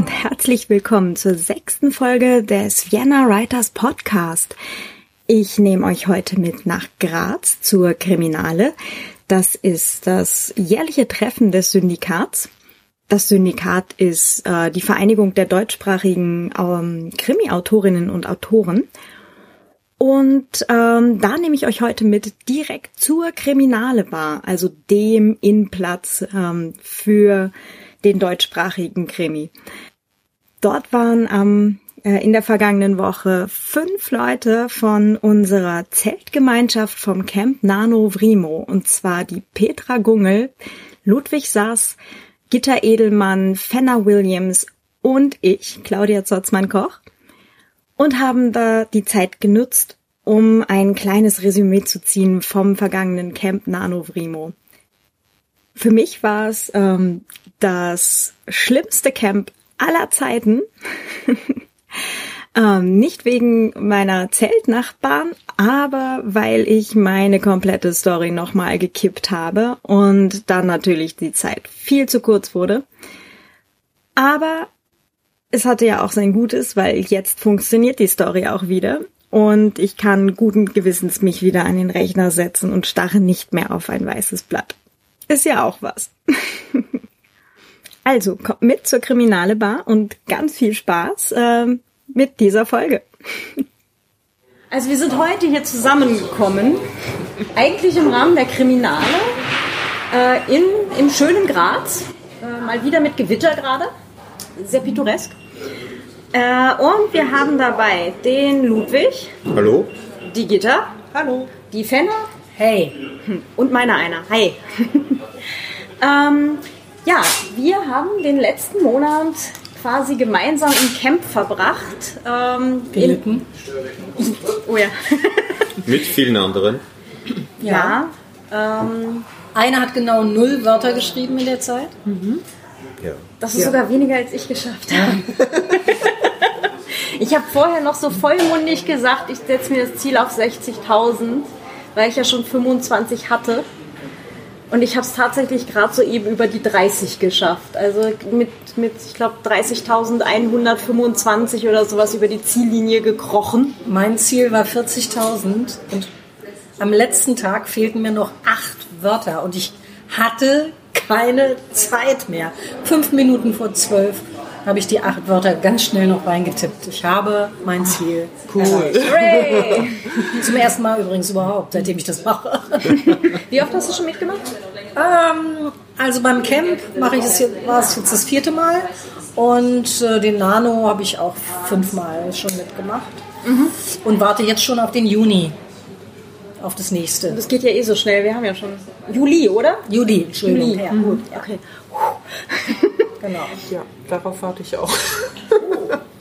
Und herzlich willkommen zur sechsten Folge des Vienna Writers Podcast. Ich nehme euch heute mit nach Graz zur Kriminale. Das ist das jährliche Treffen des Syndikats. Das Syndikat ist äh, die Vereinigung der deutschsprachigen ähm, Krimi-Autorinnen und Autoren. Und ähm, da nehme ich euch heute mit direkt zur Kriminale Bar, also dem Innenplatz ähm, für den deutschsprachigen Krimi. Dort waren am ähm, in der vergangenen Woche fünf Leute von unserer Zeltgemeinschaft vom Camp Nano Vrimo, und zwar die Petra Gungel, Ludwig Sass, Gitta Edelmann, Fenner Williams und ich, Claudia Zotzmann-Koch und haben da die Zeit genutzt, um ein kleines Resümee zu ziehen vom vergangenen Camp Nano Vrimo. Für mich war es ähm, das schlimmste Camp aller Zeiten. ähm, nicht wegen meiner Zeltnachbarn, aber weil ich meine komplette Story nochmal gekippt habe und dann natürlich die Zeit viel zu kurz wurde. Aber es hatte ja auch sein Gutes, weil jetzt funktioniert die Story auch wieder und ich kann guten Gewissens mich wieder an den Rechner setzen und starre nicht mehr auf ein weißes Blatt. Ist ja auch was. also kommt mit zur Kriminale Bar und ganz viel Spaß äh, mit dieser Folge. Also wir sind heute hier zusammengekommen, eigentlich im Rahmen der Kriminale äh, in, im schönen Graz, äh, mal wieder mit Gewitter gerade, sehr pittoresk. Äh, und wir haben dabei den Ludwig. Hallo. Die Gitter. Hallo. Die Fenner. Hey. Und meiner einer. Hi. ähm, ja, wir haben den letzten Monat quasi gemeinsam im Camp verbracht. Ähm, Gelitten. oh ja. Mit vielen anderen. Ja. ja ähm, Einer hat genau null Wörter geschrieben in der Zeit. Mhm. Ja. Das ist ja. sogar weniger, als ich geschafft habe. ich habe vorher noch so vollmundig gesagt, ich setze mir das Ziel auf 60.000, weil ich ja schon 25 hatte. Und ich habe es tatsächlich gerade so eben über die 30 geschafft. Also mit, mit ich glaube, 30.125 oder sowas über die Ziellinie gekrochen. Mein Ziel war 40.000 und am letzten Tag fehlten mir noch acht Wörter und ich hatte keine Zeit mehr. Fünf Minuten vor zwölf habe ich die acht Wörter ganz schnell noch reingetippt. Ich habe mein Ziel. Cool. Zum ersten Mal übrigens überhaupt, seitdem ich das mache. Wie oft hast du schon mitgemacht? Ähm, also beim Camp mache ich es jetzt, war es jetzt das vierte Mal und äh, den Nano habe ich auch fünfmal schon mitgemacht mhm. und warte jetzt schon auf den Juni auf das nächste. Das geht ja eh so schnell. Wir haben ja schon Juli, oder? Juli, Entschuldigung. Juli, ja, mhm. gut. Okay. Genau. Ja, darauf warte ich auch.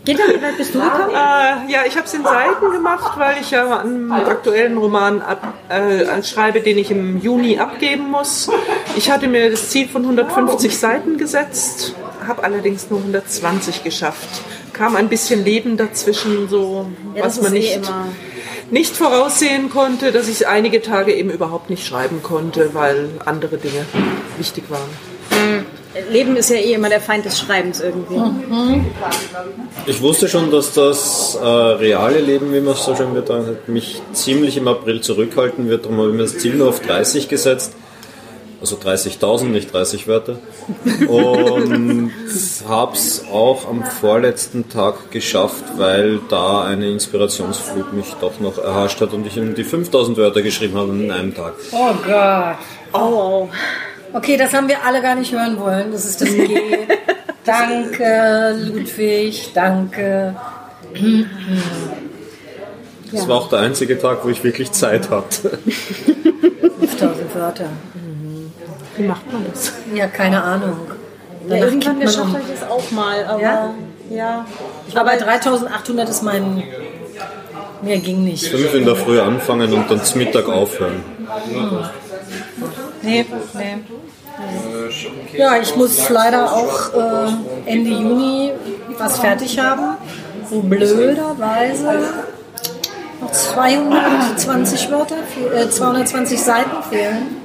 Gitta, wie weit bist du gekommen? Äh, ja, ich habe es in Seiten gemacht, weil ich ja einen aktuellen Roman ab, äh, schreibe, den ich im Juni abgeben muss. Ich hatte mir das Ziel von 150 Seiten gesetzt, habe allerdings nur 120 geschafft. Kam ein bisschen Leben dazwischen, so ja, was man nicht. Eh nicht voraussehen konnte, dass ich einige Tage eben überhaupt nicht schreiben konnte, weil andere Dinge wichtig waren. Leben ist ja eh immer der Feind des Schreibens irgendwie. Mhm. Ich wusste schon, dass das äh, reale Leben, wie man es so schön wird, mich ziemlich im April zurückhalten wird. Darum habe ich mir das Ziel nur auf 30 gesetzt. Also 30.000, nicht 30 Wörter. Und habe es auch am vorletzten Tag geschafft, weil da eine Inspirationsflut mich doch noch erhascht hat und ich die 5000 Wörter geschrieben habe in einem Tag. Oh Gott. Oh. Okay, das haben wir alle gar nicht hören wollen. Das ist das G. danke, Ludwig. Danke. Das war auch der einzige Tag, wo ich wirklich Zeit hatte. 5000 Wörter. Wie macht man das? Ja, keine Ahnung. Ja, irgendwann geschafft habe ich das auch mal, aber ja. ja. Ich war bei 3800 ist mein. Mehr ging nicht. Fünf in der Früh anfangen und dann zum Mittag aufhören. Hm. Nee, nee. Ja, ich muss leider auch äh, Ende Juni was fertig haben, wo blöderweise noch 220 Wörter, äh, 220 Seiten fehlen.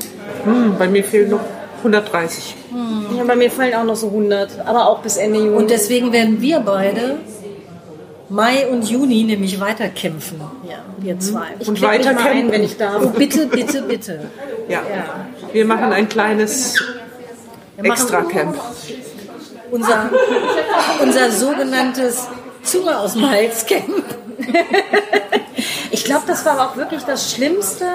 Hm, bei mir fehlen noch 130. Hm. Ja, bei mir fallen auch noch so 100, aber auch bis Ende Juni. Und deswegen werden wir beide Mai und Juni nämlich weiterkämpfen. Ja, wir zwei. ich und klick mich weiter mal ein, wenn ich darf. Oh, bitte, bitte, bitte. Ja. Wir machen ein kleines Extra-Camp. Unser, unser sogenanntes Zunge aus dem Hals Camp. Ich glaube, das war auch wirklich das schlimmste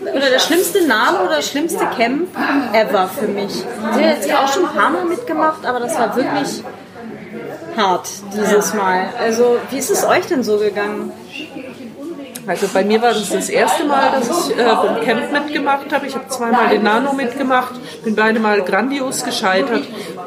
oder der schlimmste Name oder das schlimmste Camp ever für mich. Ich habe jetzt ja auch schon ein paar Mal mitgemacht, aber das war wirklich hart dieses Mal. Also, wie ist es euch denn so gegangen? Also bei mir war das das erste Mal, dass ich äh, beim Camp mitgemacht habe. Ich habe zweimal den Nano mitgemacht, bin beide Mal grandios gescheitert.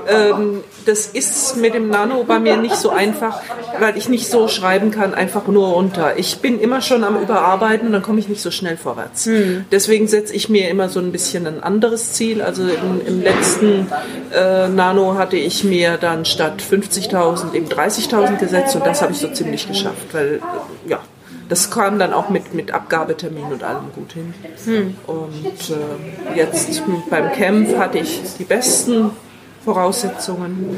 Ähm, das ist mit dem Nano bei mir nicht so einfach, weil ich nicht so schreiben kann, einfach nur runter. Ich bin immer schon am Überarbeiten und dann komme ich nicht so schnell vorwärts. Deswegen setze ich mir immer so ein bisschen ein anderes Ziel. Also im, im letzten äh, Nano hatte ich mir dann statt 50.000 eben 30.000 gesetzt und das habe ich so ziemlich geschafft, weil äh, ja, das kam dann auch mit, mit Abgabetermin und allem gut hin. Und äh, jetzt beim Camp hatte ich die besten Voraussetzungen.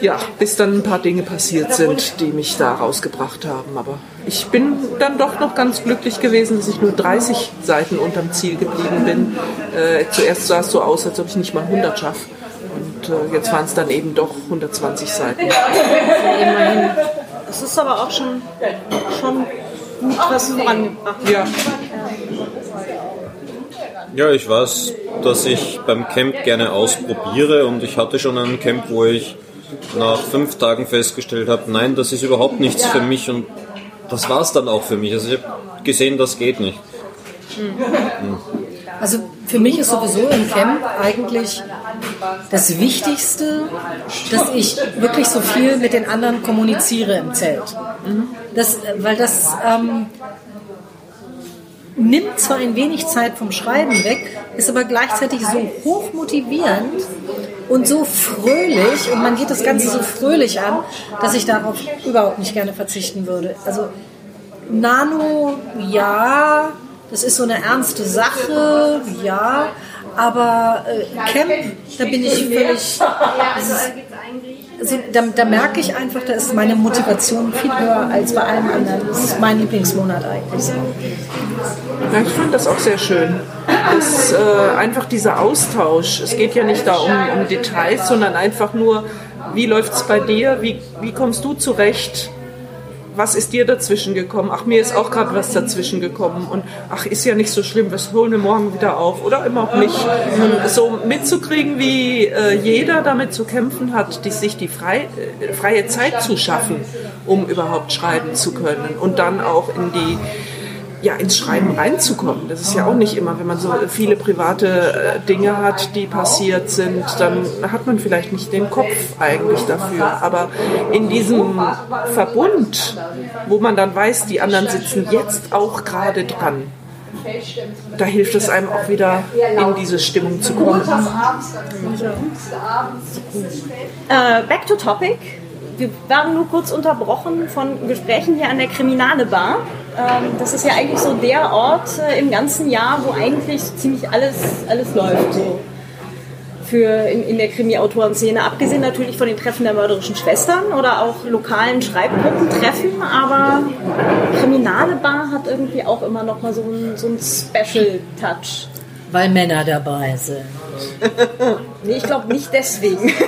Ja, bis dann ein paar Dinge passiert sind, die mich da rausgebracht haben. Aber ich bin dann doch noch ganz glücklich gewesen, dass ich nur 30 Seiten unterm Ziel geblieben bin. Äh, zuerst sah es so aus, als ob ich nicht mal 100 schaffe. Und äh, jetzt waren es dann eben doch 120 Seiten. Immerhin. Das ist aber auch schon, schon gut was vorangebracht. Ja, Ja, ich weiß, dass ich beim Camp gerne ausprobiere und ich hatte schon ein Camp, wo ich nach fünf Tagen festgestellt habe, nein, das ist überhaupt nichts für mich und das war es dann auch für mich. Also ich habe gesehen, das geht nicht. Also für mich ist sowieso im Camp eigentlich das Wichtigste, dass ich wirklich so viel mit den anderen kommuniziere im Zelt. Das, weil das ähm, nimmt zwar ein wenig Zeit vom Schreiben weg, ist aber gleichzeitig so hoch motivierend und so fröhlich und man geht das Ganze so fröhlich an, dass ich darauf überhaupt nicht gerne verzichten würde. Also Nano, ja, das ist so eine ernste Sache, ja, aber äh, Camp, da bin ich völlig. Das ist, also, da, da merke ich einfach, da ist meine Motivation viel höher als bei allen anderen. Das ist mein Lieblingsmonat eigentlich. Ja, ich fand das auch sehr schön. Das, äh, einfach dieser Austausch. Es geht ja nicht da um, um Details, sondern einfach nur, wie läuft es bei dir? Wie, wie kommst du zurecht? Was ist dir dazwischen gekommen? Ach, mir ist auch gerade was dazwischen gekommen. Und ach, ist ja nicht so schlimm, wir holen wir morgen wieder auf. Oder immer auch nicht. Und so mitzukriegen, wie äh, jeder damit zu kämpfen hat, die, sich die frei, äh, freie Zeit zu schaffen, um überhaupt schreiben zu können. Und dann auch in die ja, ins Schreiben reinzukommen. Das ist ja auch nicht immer, wenn man so viele private äh, Dinge hat, die passiert sind, dann hat man vielleicht nicht den Kopf eigentlich dafür. Aber in diesem Verbund, wo man dann weiß, die anderen sitzen jetzt auch gerade dran, da hilft es einem auch wieder in diese Stimmung zu kommen. Äh, back to topic. Wir waren nur kurz unterbrochen von Gesprächen hier an der Kriminale Bar. Ähm, das ist ja eigentlich so der Ort äh, im ganzen Jahr, wo eigentlich ziemlich alles, alles läuft. So. Für in, in der Krimi-Autoren-Szene. Abgesehen natürlich von den Treffen der mörderischen Schwestern oder auch lokalen Schreibgruppentreffen. Aber Kriminale Bar hat irgendwie auch immer noch mal so einen, so einen Special-Touch. Weil Männer dabei sind. Nee, ich glaube nicht deswegen.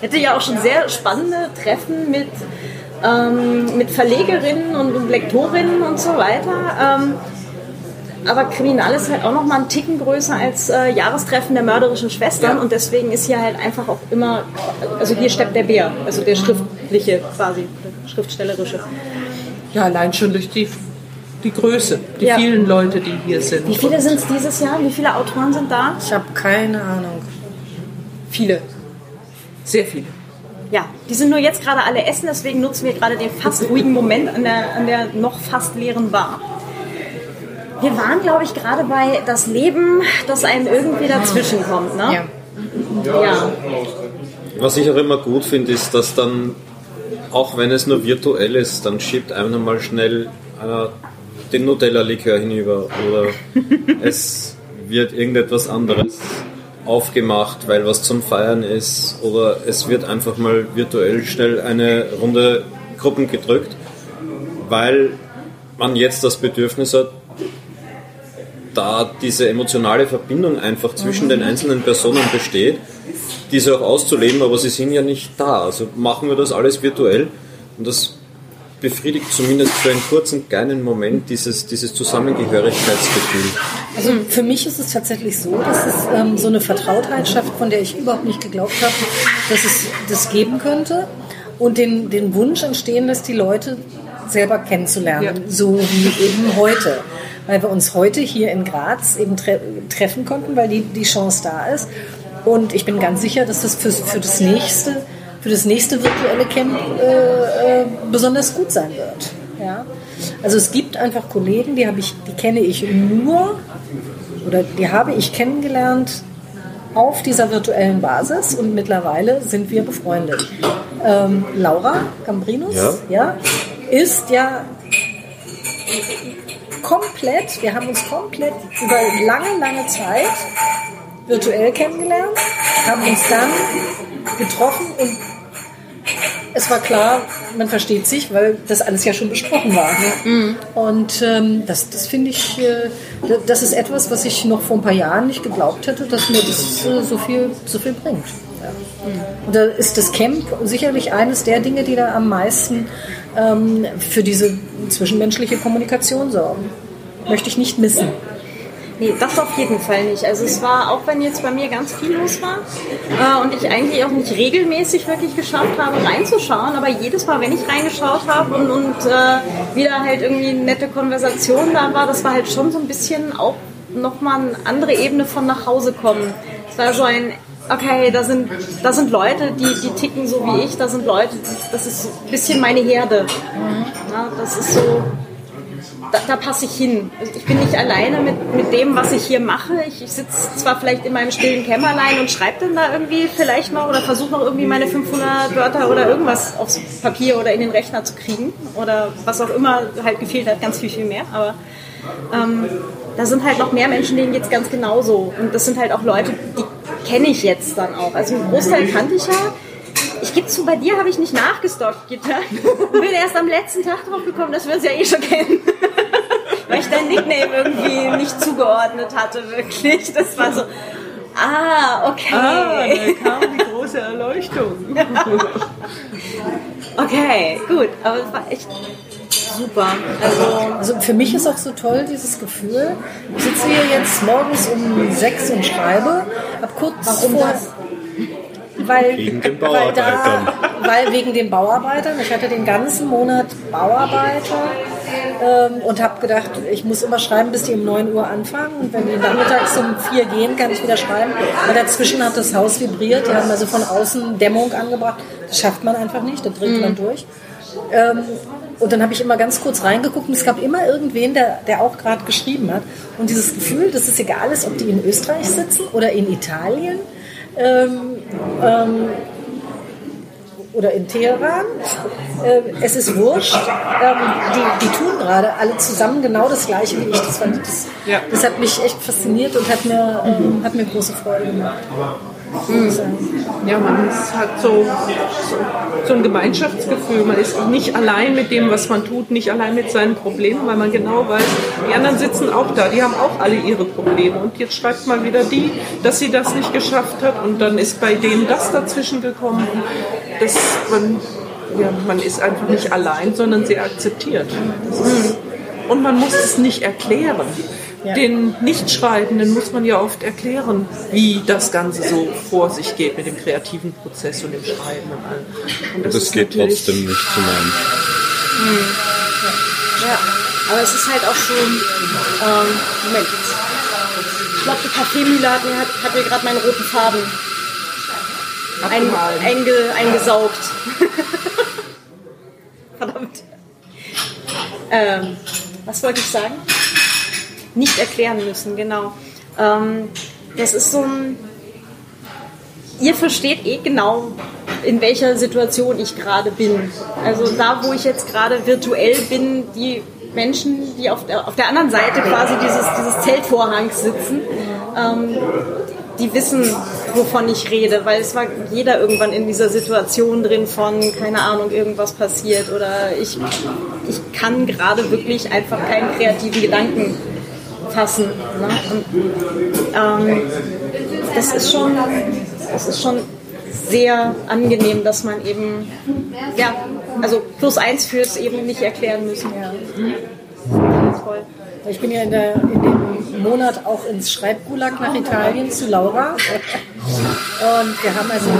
Ich hatte ja auch schon sehr spannende Treffen mit, ähm, mit Verlegerinnen und, und Lektorinnen und so weiter. Ähm, aber Kriminal ist halt auch noch mal einen Ticken größer als äh, Jahrestreffen der mörderischen Schwestern und deswegen ist hier halt einfach auch immer, also hier steppt der Bär, also der schriftliche quasi, der schriftstellerische. Ja, allein schon durch die, die Größe, die Ja. vielen Leute, die hier sind. Wie viele sind es dieses Jahr? Wie viele Autoren sind da? Ich habe keine Ahnung. Viele. Sehr viele. Ja, die sind nur jetzt gerade alle essen, deswegen nutzen wir gerade den fast ruhigen Moment an der, an der noch fast leeren Bar. Wir waren, glaube ich, gerade bei das Leben, das einem irgendwie dazwischen kommt, ne? Ja. Ja. Was ich auch immer gut finde, ist, dass dann, auch wenn es nur virtuell ist, dann schiebt einfach mal schnell einer den Nutella-Likör hinüber oder es wird irgendetwas anderes aufgemacht, weil was zum Feiern ist, oder es wird einfach mal virtuell schnell eine Runde Gruppen gedrückt, weil man jetzt das Bedürfnis hat, da diese emotionale Verbindung einfach zwischen den einzelnen Personen besteht, diese auch auszuleben, aber sie sind ja nicht da. Also machen wir das alles virtuell und das befriedigt zumindest für einen kurzen, kleinen Moment dieses, dieses Zusammengehörigkeitsgefühl. Also für mich ist es tatsächlich so, dass es ähm, so eine Vertrautheit schafft, von der ich überhaupt nicht geglaubt habe, dass es das geben könnte und den, den Wunsch entstehen lässt, die Leute selber kennenzulernen, ja. so wie eben heute. Weil wir uns heute hier in Graz eben tre treffen konnten, weil die, die Chance da ist. Und ich bin ganz sicher, dass das für, für das nächste für das nächste virtuelle Camp äh, äh, besonders gut sein wird. Ja? Also es gibt einfach Kollegen, die, ich, die kenne ich nur oder die habe ich kennengelernt auf dieser virtuellen Basis und mittlerweile sind wir befreundet. Ähm, Laura Gambrinus ja. ja. ist ja komplett, wir haben uns komplett über lange, lange Zeit virtuell kennengelernt, haben uns dann getroffen und es war klar, man versteht sich, weil das alles ja schon besprochen war. Ne? Mhm. Und ähm, das, das finde ich, äh, das ist etwas, was ich noch vor ein paar Jahren nicht geglaubt hätte, dass mir das äh, so, viel, so viel bringt. Ja. Mhm. Und da ist das Camp sicherlich eines der Dinge, die da am meisten ähm, für diese zwischenmenschliche Kommunikation sorgen. Möchte ich nicht missen. Nee, das auf jeden Fall nicht. Also es war, auch wenn jetzt bei mir ganz viel los war äh, und ich eigentlich auch nicht regelmäßig wirklich geschafft habe, reinzuschauen, aber jedes Mal, wenn ich reingeschaut habe und, und äh, wieder halt irgendwie eine nette Konversation da war, das war halt schon so ein bisschen auch nochmal eine andere Ebene von nach Hause kommen. Es war so ein, okay, da sind, da sind Leute, die, die ticken so wie ich, da sind Leute, das ist ein bisschen meine Herde. Ja, das ist so da, da passe ich hin. Ich bin nicht alleine mit, mit dem, was ich hier mache. Ich, ich sitze zwar vielleicht in meinem stillen Kämmerlein und schreibe dann da irgendwie vielleicht noch oder versuche noch irgendwie meine 500 Wörter oder irgendwas aufs Papier oder in den Rechner zu kriegen oder was auch immer halt gefehlt hat, ganz viel, viel mehr. Aber ähm, da sind halt noch mehr Menschen, denen geht es ganz genauso. Und das sind halt auch Leute, die kenne ich jetzt dann auch. Also einen Großteil kannte ich ja ich gebe zu, bei dir habe ich nicht nachgestockt, Gitter. Und bin erst am letzten Tag drauf gekommen, dass wir uns ja eh schon kennen. Weil ich dein Nickname irgendwie nicht zugeordnet hatte, wirklich. Das war so, ah, okay. Ah, da kam die große Erleuchtung. okay, gut. Aber es war echt super. Also, also für mich ist auch so toll dieses Gefühl. Ich sitze hier jetzt morgens um sechs und schreibe. Hab kurz Warum vor, das? weil, wegen den Bauarbeitern. Weil, da, weil wegen den Bauarbeitern. Ich hatte den ganzen Monat Bauarbeiter ähm, und habe gedacht, ich muss immer schreiben, bis die um 9 Uhr anfangen. Und wenn die nachmittags um 4 gehen, kann ich wieder schreiben. Und dazwischen hat das Haus vibriert. Die haben also von außen Dämmung angebracht. Das schafft man einfach nicht, da dreht mhm. man durch. Ähm, und dann habe ich immer ganz kurz reingeguckt und es gab immer irgendwen, der, der auch gerade geschrieben hat. Und dieses Gefühl, dass es egal ist, ob die in Österreich sitzen oder in Italien ähm, ähm, oder in Teheran. Äh, es ist wurscht. Ähm, die, die tun gerade alle zusammen genau das Gleiche wie ich. Das, das, ja. das hat mich echt fasziniert und hat mir, ähm, hat mir große Freude gemacht. Ja, man hat so, so, so, ein Gemeinschaftsgefühl. Man ist nicht allein mit dem, was man tut, nicht allein mit seinen Problemen, weil man genau weiß, die anderen sitzen auch da, die haben auch alle ihre Probleme. Und jetzt schreibt mal wieder die, dass sie das nicht geschafft hat und dann ist bei denen das dazwischen gekommen. Das, man, ja, man ist einfach nicht allein, sondern sie akzeptiert. Ist, und man muss es nicht erklären. Ja. Den Nichtschreibenden muss man ja oft erklären, wie das Ganze so vor sich geht mit dem kreativen Prozess und dem Schreiben und allem. Und das, das geht trotzdem nicht zu meinen. Hm. Ja. aber es ist halt auch so, ähm, Moment, ich glaube, die Kaffeemühle hat, hat, hat mir gerade meine roten Farben ein, einge, eingesaugt. Verdammt. Ähm, was wollte ich sagen? nicht erklären müssen, genau. Ähm, das ist so ein. Ihr versteht eh genau, in welcher Situation ich gerade bin. Also da, wo ich jetzt gerade virtuell bin, die Menschen, die auf der, auf der anderen Seite quasi dieses, dieses Zeltvorhangs sitzen, ähm, die wissen, wovon ich rede, weil es war jeder irgendwann in dieser Situation drin von, keine Ahnung, irgendwas passiert oder ich, ich kann gerade wirklich einfach keinen kreativen Gedanken fassen. Ne? Und, ähm, das ist schon, das ist schon sehr angenehm, dass man eben, ja, also plus eins fürs eben nicht erklären müssen. Ja. Toll. Ich bin ja in, der, in dem Monat auch ins Schreibgulag nach Italien zu Laura. Und wir haben also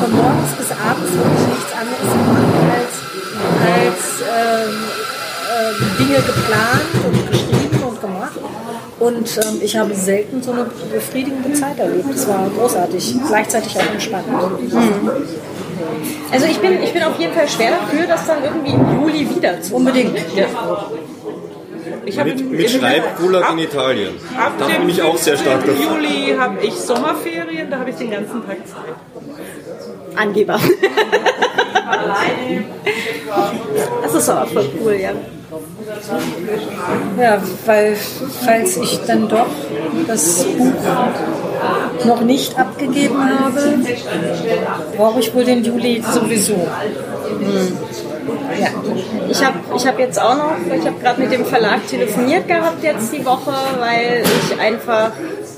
von morgens bis abends wirklich nichts anderes gemacht als, als ähm, äh, Dinge geplant und geschrieben und gemacht. Und ähm, ich habe selten so eine befriedigende Zeit erlebt. Es war großartig, gleichzeitig auch entspannt. Mhm. Also ich bin, ich bin auf jeden Fall schwer dafür, das dann irgendwie im Juli wieder zu Unbedingt. Ja. Ich mit, im, mit Schreibgulag in Italien. Ab da bin ich auch sehr stark Im Juli habe ich Sommerferien, da habe ich den ganzen Tag Zeit. Angeber. das ist aber voll cool, ja. Ja, weil falls ich dann doch das Buch noch nicht abgegeben habe, brauche ich wohl den Juli sowieso. Hm. Ja. Ich habe ich hab jetzt auch noch, ich habe gerade mit dem Verlag telefoniert gehabt jetzt die Woche, weil ich einfach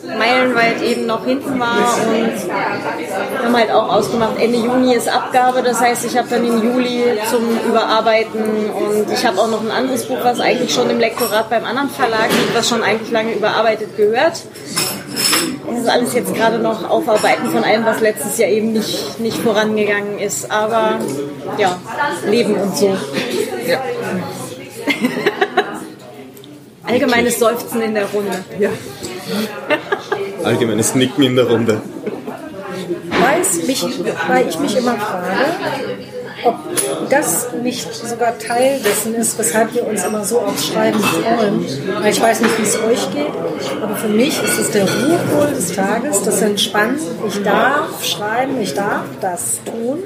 meilenweit eben noch hinten war und wir haben halt auch ausgemacht, Ende Juni ist Abgabe, das heißt, ich habe dann im Juli zum Überarbeiten und ich habe auch noch ein anderes Buch, was eigentlich schon im Lektorat beim anderen Verlag liegt, was schon eigentlich lange überarbeitet gehört. Das ist alles jetzt gerade noch Aufarbeiten von allem, was letztes Jahr eben nicht, nicht vorangegangen ist. Aber ja, Leben und so. Ja. Allgemeines Seufzen in der Runde. Ja. Allgemeines Nicken in der Runde. Weiß mich, weil ich mich immer frage, ob das nicht sogar Teil dessen ist, weshalb wir uns immer so aufs Schreiben freuen. Weil ich weiß nicht, wie es euch geht, aber für mich ist es der Ruhepol des Tages, das Entspannen. Ich darf schreiben, ich darf das tun.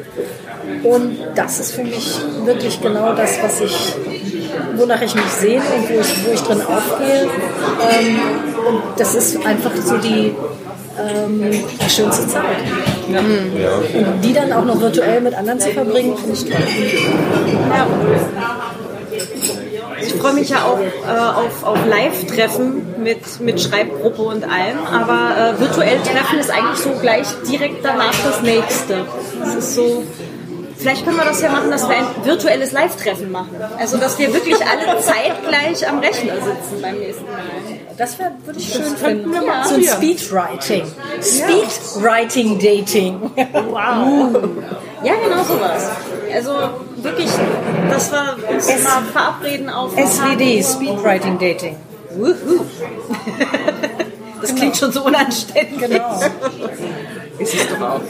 Und das ist für mich wirklich genau das, was ich, wonach ich mich sehne und wo ich, wo ich drin aufgehe. Ähm, und das ist einfach so die, ähm, die schönste Zeit. Ja. Und die dann auch noch virtuell mit anderen zu verbringen, finde ich toll. Ja. Ich freue mich ja auch äh, auf, auf Live-Treffen mit, mit Schreibgruppe und allem, aber äh, virtuell Treffen ist eigentlich so gleich direkt danach das nächste. Das ist so, Vielleicht können wir das ja machen, dass wir ein virtuelles Live-Treffen machen. Also, dass wir wirklich alle zeitgleich am Rechner sitzen beim nächsten Mal. Das wär, würde ich schön finden. Ja. So ein Speedwriting. Speedwriting-Dating. Wow. Ja, genau sowas. Also wirklich, dass wir uns S mal verabreden auf SWD, Speedwriting-Dating. Das klingt schon so unanständig. Genau. Ist es doch auch.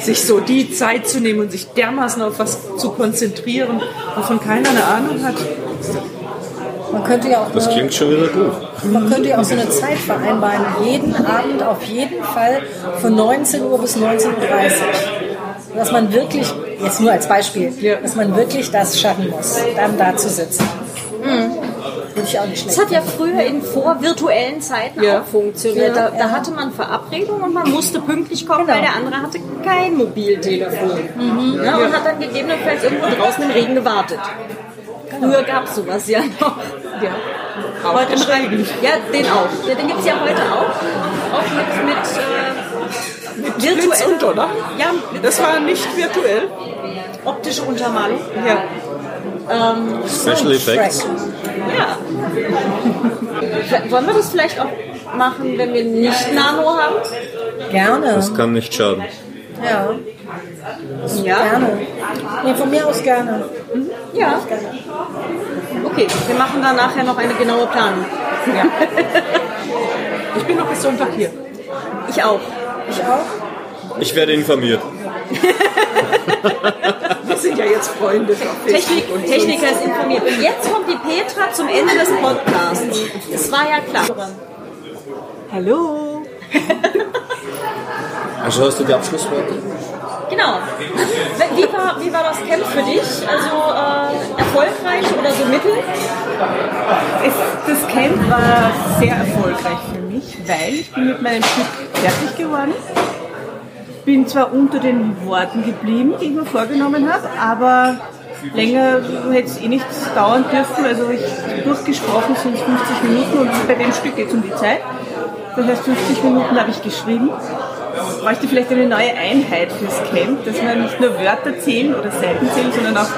Sich so die Zeit zu nehmen und sich dermaßen auf was zu konzentrieren, wovon keiner eine Ahnung hat. Man könnte ja auch das eine, klingt schon wieder gut. Man könnte ja auch so eine Zeit vereinbaren, jeden Abend auf jeden Fall von 19 Uhr bis 19.30 Uhr. Dass man wirklich, jetzt nur als Beispiel, dass man wirklich das schaffen muss, dann da zu sitzen. Mhm. Ich auch nicht schlecht. Das hat ja früher in vorvirtuellen Zeiten ja. auch funktioniert. Da, da, hatte man Verabredungen und man musste pünktlich kommen, genau. weil der andere hatte kein Mobiltelefon. Mhm. Ja, und hat dann gegebenenfalls irgendwo draußen im Regen gewartet. Früher gab es sowas ja noch. Ja. Heute Regen. Ja, den auch. Ja, den gibt es ja heute auch. Auch mit, mit, äh, mit virtuell. Und, oder? Ja, das war nicht virtuell. Optische Untermalung. Ja. Ähm, Special Effects. Ja. Wollen wir das vielleicht auch machen, wenn wir nicht Nano haben? Gerne. Das kann nicht schaden. Ja. Ja. Gerne. Nee, von mir aus gerne. Mhm. Ja. Okay, wir machen dann nachher noch eine genaue Planung. Ja. ich bin noch bis Sonntag hier. Ich auch. Ich auch. Ich werde informiert. Wir sind ja jetzt Freunde. Technik, Techniker ist informiert. Und jetzt kommt die Petra zum Ende des Podcasts. Es war ja klar. Hallo. Also hast du die Abschlussworte? Genau. Wie war, wie war das Camp für dich? Also äh, erfolgreich oder so mittel? Es, das Camp war sehr erfolgreich für mich. ich, weil ich bin mit meinem Stück fertig geworden. Bin zwar unter den Worten geblieben, die ich mir vorgenommen habe, aber länger hätte es eh nicht dauern dürfen. Also ich durchgesprochen sind es 50 Minuten und bei dem Stück geht es um die Zeit. Das heißt, 50 Minuten habe ich geschrieben. Bräuchte vielleicht eine neue Einheit fürs Camp, dass man nicht nur Wörter zählen oder Seiten zählen, sondern auch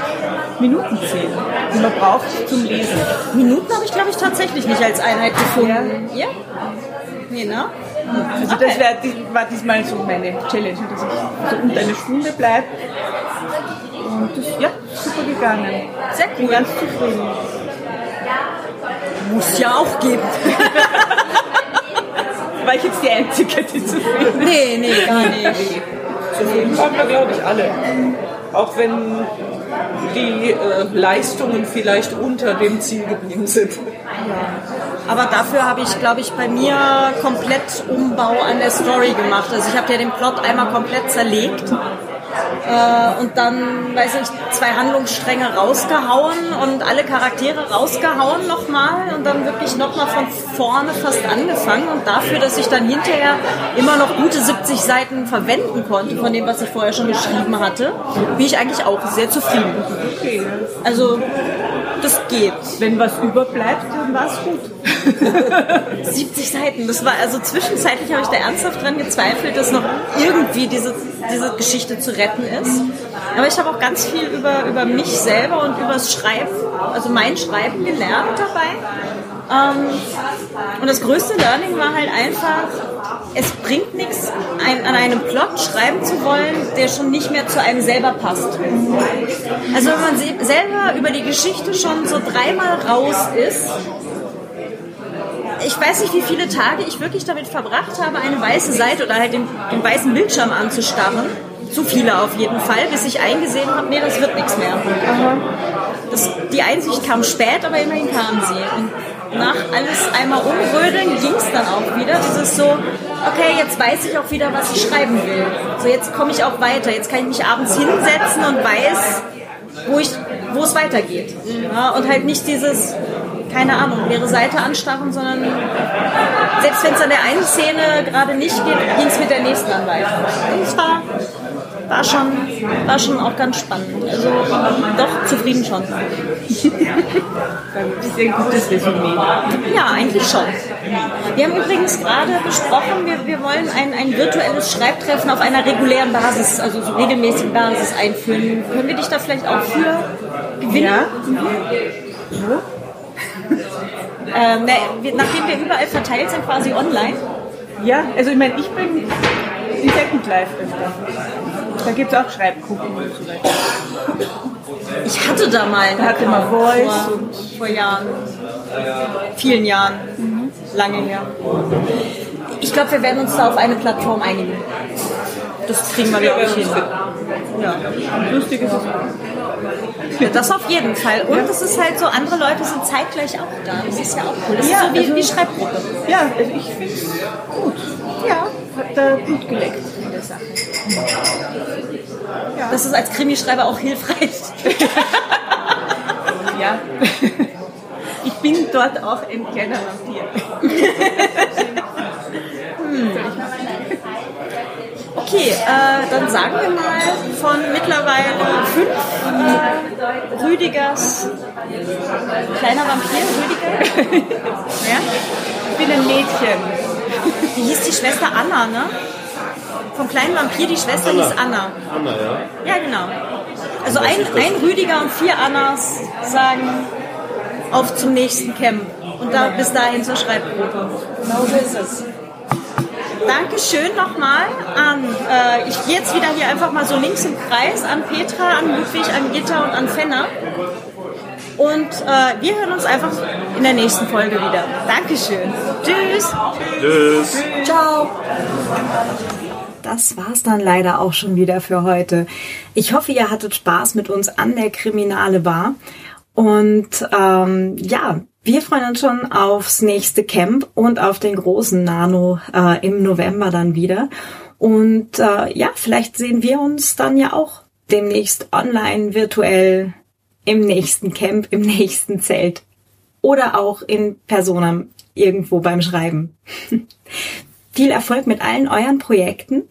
Minuten zählen, die man braucht zum Lesen. Minuten habe ich, glaube ich, tatsächlich nicht als Einheit gefunden. Ja? Nee, ne? Also das wär, war diesmal so meine Challenge, dass ich so unter eine Stunde bleibe. Und das, ja, super gegangen. Sehr Bin cool. ganz zufrieden. Muss ja auch geben. War ich jetzt die Einzige, die zufrieden ist? Nee, nee, gar nicht. Zufrieden waren wir, glaube ich, alle. Auch wenn die äh, Leistungen vielleicht unter dem Ziel geblieben sind. Aber dafür habe ich, glaube ich, bei mir komplett Umbau an der Story gemacht. Also ich habe ja den Plot einmal komplett zerlegt äh, und dann, weiß ich, zwei Handlungsstränge rausgehauen und alle Charaktere rausgehauen nochmal und dann wirklich nochmal von vorne fast angefangen. Und dafür, dass ich dann hinterher immer noch gute 70 Seiten verwenden konnte von dem, was ich vorher schon geschrieben hatte, bin ich eigentlich auch sehr zufrieden. Also das geht. Wenn was überbleibt, dann war es gut. 70 Seiten. Das war also zwischenzeitlich habe ich da ernsthaft dran gezweifelt, dass noch irgendwie diese, diese Geschichte zu retten ist. Aber ich habe auch ganz viel über, über mich selber und über das Schreiben, also mein Schreiben gelernt dabei. Ähm, und das größte Learning war halt einfach, es bringt nichts, ein, an einem Plot schreiben zu wollen, der schon nicht mehr zu einem selber passt. Also wenn man se- selber über die Geschichte schon so dreimal raus ist, ich weiß nicht, wie viele Tage ich wirklich damit verbracht habe, eine weiße Seite oder halt den, den weißen Bildschirm anzustarren. Zu viele auf jeden Fall, bis ich eingesehen habe, nee, das wird nichts mehr. Das, die Einsicht kam spät, aber immerhin kam sie. Und nach alles einmal umrödeln ging es dann auch wieder. Dieses so, okay, jetzt weiß ich auch wieder, was ich schreiben will. So, jetzt komme ich auch weiter. Jetzt kann ich mich abends hinsetzen und weiß, wo, ich, wo es weitergeht. Ja, und halt nicht dieses, keine Ahnung, leere Seite anstarren, sondern selbst wenn es an der einen Szene gerade nicht geht, ging es mit der nächsten dann weiter. Und es war, schon, war schon auch ganz spannend. Also doch zufrieden schon. Sehr gutes Resümee. Ja, eigentlich schon. Wir haben übrigens gerade besprochen, wir, wir wollen ein, ein virtuelles Schreibtreffen auf einer regulären Basis, also so regelmäßigen Basis einführen. Können wir dich da vielleicht auch für gewinnen? Ja? Ähm, na, wir, nachdem wir überall verteilt sind, quasi online. Ja, also ich meine, ich bin in Second Life öfter. Da gibt es auch Schreibgruppen. Ich hatte da mal einen hatte Account Voice vor, vor Jahren, vielen Jahren, lange her. Ich glaube, wir werden uns da auf eine Plattform einigen. Das kriegen wir, glaube ich, hin. Ja. Lustig ist es auch. Ja, Das auf jeden Fall. Und es ist halt so, andere Leute sind zeitgleich auch da. Das ist ja auch cool. Das Ja, ist so wie, also- wie Schreibgruppe. Ja, also ich finde es gut. Ja. Hat da gut geleckt in der Sache. Das ist als Krimischreiber auch hilfreich. Ja. Ich bin dort auch ein kleiner Vampir. Okay, äh, dann sagen wir mal von mittlerweile fünf äh, Rüdigers kleiner Vampir, Rüdiger. ja? Ich bin ein Mädchen. Wie hieß die Schwester Anna, ne? Vom kleinen Vampir, die Schwester hieß Anna. Anna, ja. Ja, genau. Also ein, ein Rüdiger und vier Annas sagen auf zum nächsten Camp. Und da, bis dahin zur Schreibgruppe. Genau so ist es. Dankeschön nochmal an, äh, ich gehe jetzt wieder hier einfach mal so links im Kreis, an Petra, an Ludwig, an Gitta und an Fenner. Und äh, wir hören uns einfach in der nächsten Folge wieder. Dankeschön. Tschüss. Tschüss. Ciao. Das war's dann leider auch schon wieder für heute. Ich hoffe, ihr hattet Spaß mit uns an der Kriminale Bar. Und ähm, ja, wir freuen uns schon aufs nächste Camp und auf den großen Nano äh, im November dann wieder. Und äh, ja, vielleicht sehen wir uns dann ja auch demnächst online, virtuell, im nächsten Camp, im nächsten Zelt. oder auch in Personam irgendwo beim Schreiben. Viel Erfolg mit allen euren Projekten.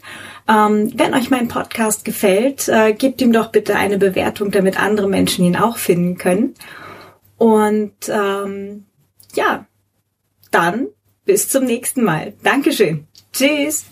Ähm, wenn euch mein Podcast gefällt, äh, gebt ihm doch bitte eine Bewertung, damit andere Menschen ihn auch finden können. Und ähm, ja, dann bis zum nächsten Mal. Dankeschön. Tschüss.